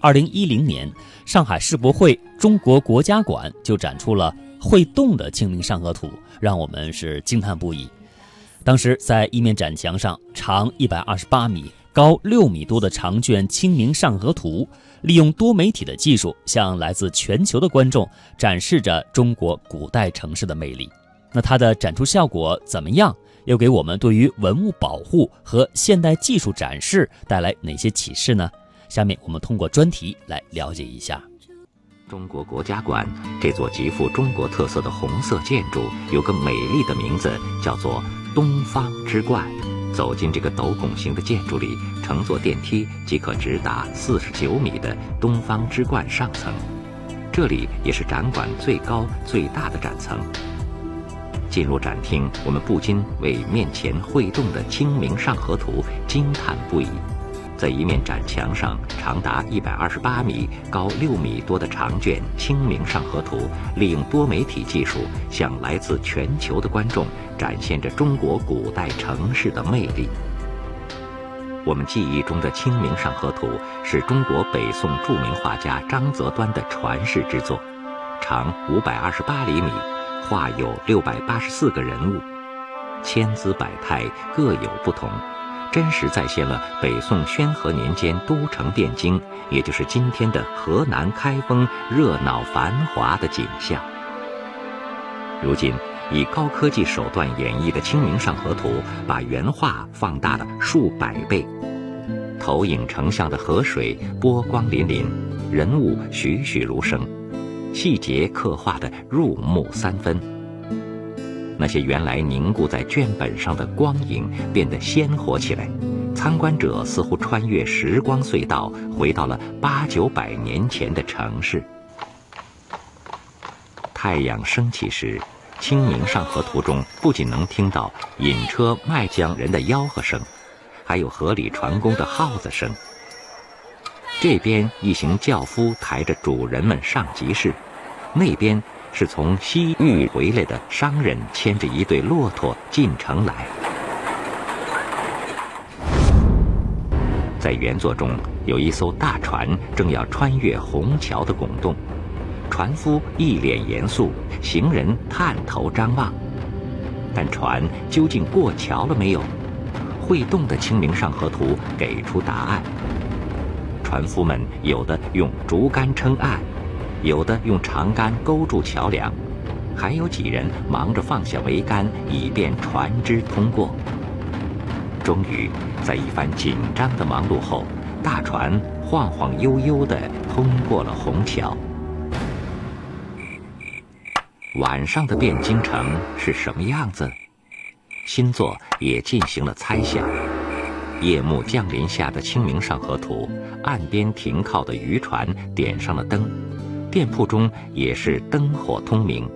二零一零年，上海世博会中国国家馆就展出了会动的《清明上河图》，让我们是惊叹不已。当时在一面展墙上，长一百二十八米、高六米多的长卷《清明上河图》，利用多媒体的技术，向来自全球的观众展示着中国古代城市的魅力。那它的展出效果怎么样？又给我们对于文物保护和现代技术展示带来哪些启示呢？下面我们通过专题来了解一下。中国国家馆这座极富中国特色的红色建筑，有个美丽的名字，叫做东方之冠。走进这个斗拱形的建筑里，乘坐电梯即可直达四十九米的东方之冠上层。这里也是展馆最高最大的展层。进入展厅，我们不禁为面前会动的《清明上河图》惊叹不已。在一面展墙上，长达一百二十八米、高六米多的长卷《清明上河图》，利用多媒体技术，向来自全球的观众展现着中国古代城市的魅力。我们记忆中的《清明上河图》是中国北宋著名画家张择端的传世之作，长五百二十八厘米，画有六百八十四个人物，千姿百态，各有不同。真实再现了北宋宣和年间都城汴京，也就是今天的河南开封热闹繁华的景象。如今，以高科技手段演绎的《清明上河图》，把原画放大了数百倍，投影成像的河水波光粼粼，人物栩栩如生，细节刻画的入木三分。那些原来凝固在卷本上的光影变得鲜活起来，参观者似乎穿越时光隧道，回到了八九百年前的城市。太阳升起时，《清明上河图》中不仅能听到引车卖浆人的吆喝声，还有河里船工的号子声。这边一行轿夫抬着主人们上集市，那边。是从西域回来的商人牵着一对骆驼进城来。在原作中有一艘大船正要穿越虹桥的拱洞，船夫一脸严肃，行人探头张望。但船究竟过桥了没有？会动的《清明上河图》给出答案。船夫们有的用竹竿撑岸。有的用长杆勾住桥梁，还有几人忙着放下桅杆，以便船只通过。终于，在一番紧张的忙碌后，大船晃晃悠悠地通过了虹桥。晚上的汴京城是什么样子？新作也进行了猜想。夜幕降临下的《清明上河图》，岸边停靠的渔船点上了灯。店铺中也是灯火通明。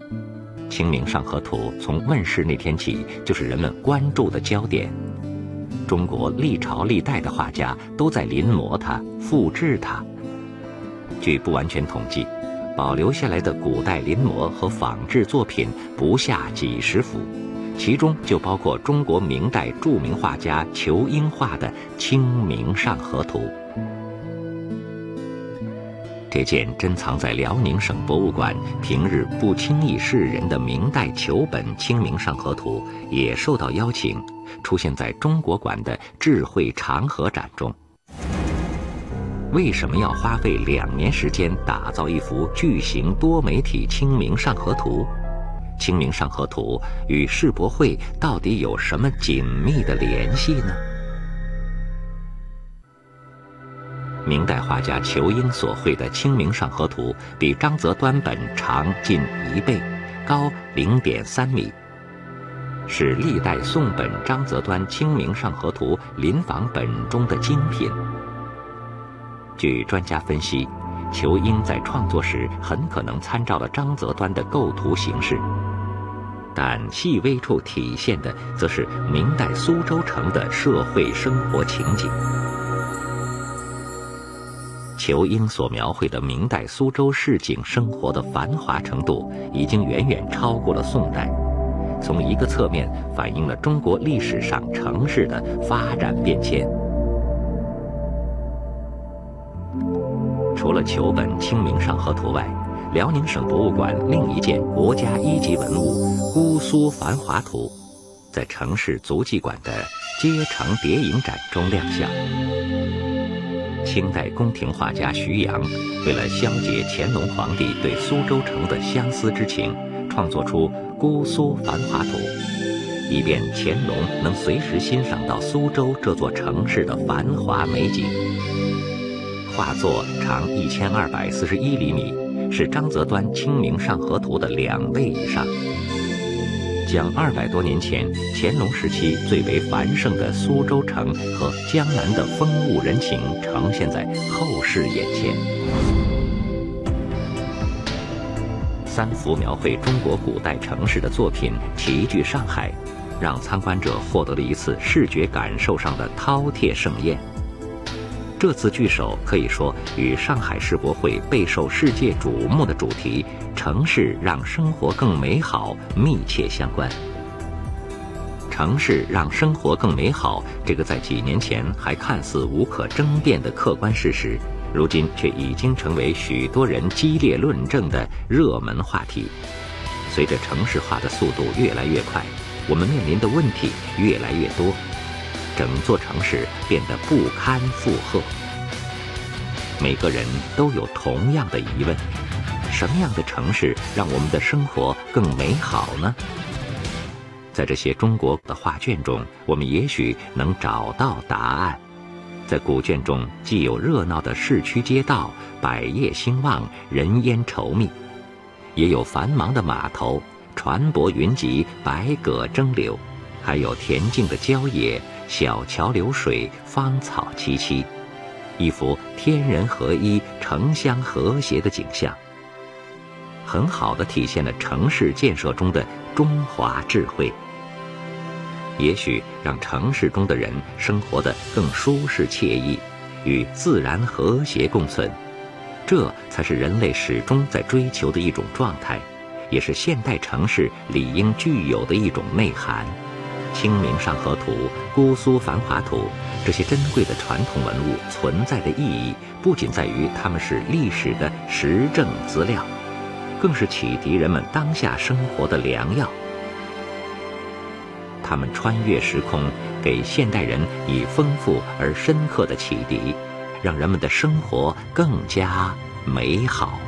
《清明上河图》从问世那天起就是人们关注的焦点。中国历朝历代的画家都在临摹它、复制它。据不完全统计，保留下来的古代临摹和仿制作品不下几十幅，其中就包括中国明代著名画家仇英画的《清明上河图》。这件珍藏在辽宁省博物馆、平日不轻易示人的明代球本《清明上河图》也受到邀请，出现在中国馆的智慧长河展中。为什么要花费两年时间打造一幅巨型多媒体《清明上河图》？《清明上河图》与世博会到底有什么紧密的联系呢？明代画家仇英所绘的《清明上河图》比张择端本长近一倍，高零点三米，是历代宋本张择端《清明上河图》临仿本中的精品。据专家分析，仇英在创作时很可能参照了张择端的构图形式，但细微处体现的则是明代苏州城的社会生活情景。仇英所描绘的明代苏州市井生活的繁华程度，已经远远超过了宋代，从一个侧面反映了中国历史上城市的发展变迁。除了九本《清明上河图》外，辽宁省博物馆另一件国家一级文物《姑苏繁华图》，在城市足迹馆的街城叠影展中亮相。清代宫廷画家徐阳，为了消解乾隆皇帝对苏州城的相思之情，创作出《姑苏繁华图》，以便乾隆能随时欣赏到苏州这座城市的繁华美景。画作长一千二百四十一厘米。是张择端《清明上河图》的两倍以上，将二百多年前乾隆时期最为繁盛的苏州城和江南的风物人情呈现在后世眼前。三幅描绘中国古代城市的作品齐聚上海，让参观者获得了一次视觉感受上的饕餮盛宴。这次聚首可以说与上海世博会备受世界瞩目的主题“城市让生活更美好”密切相关。城市让生活更美好，这个在几年前还看似无可争辩的客观事实，如今却已经成为许多人激烈论证的热门话题。随着城市化的速度越来越快，我们面临的问题越来越多。整座城市变得不堪负荷，每个人都有同样的疑问：什么样的城市让我们的生活更美好呢？在这些中国的画卷中，我们也许能找到答案。在古卷中，既有热闹的市区街道，百业兴旺，人烟稠密；也有繁忙的码头，船舶云集，百舸争流；还有恬静的郊野。小桥流水，芳草萋萋，一幅天人合一、城乡和谐的景象，很好的体现了城市建设中的中华智慧。也许让城市中的人生活的更舒适惬意，与自然和谐共存，这才是人类始终在追求的一种状态，也是现代城市理应具有的一种内涵。《清明上河图》《姑苏繁华图》这些珍贵的传统文物存在的意义，不仅在于它们是历史的实证资料，更是启迪人们当下生活的良药。他们穿越时空，给现代人以丰富而深刻的启迪，让人们的生活更加美好。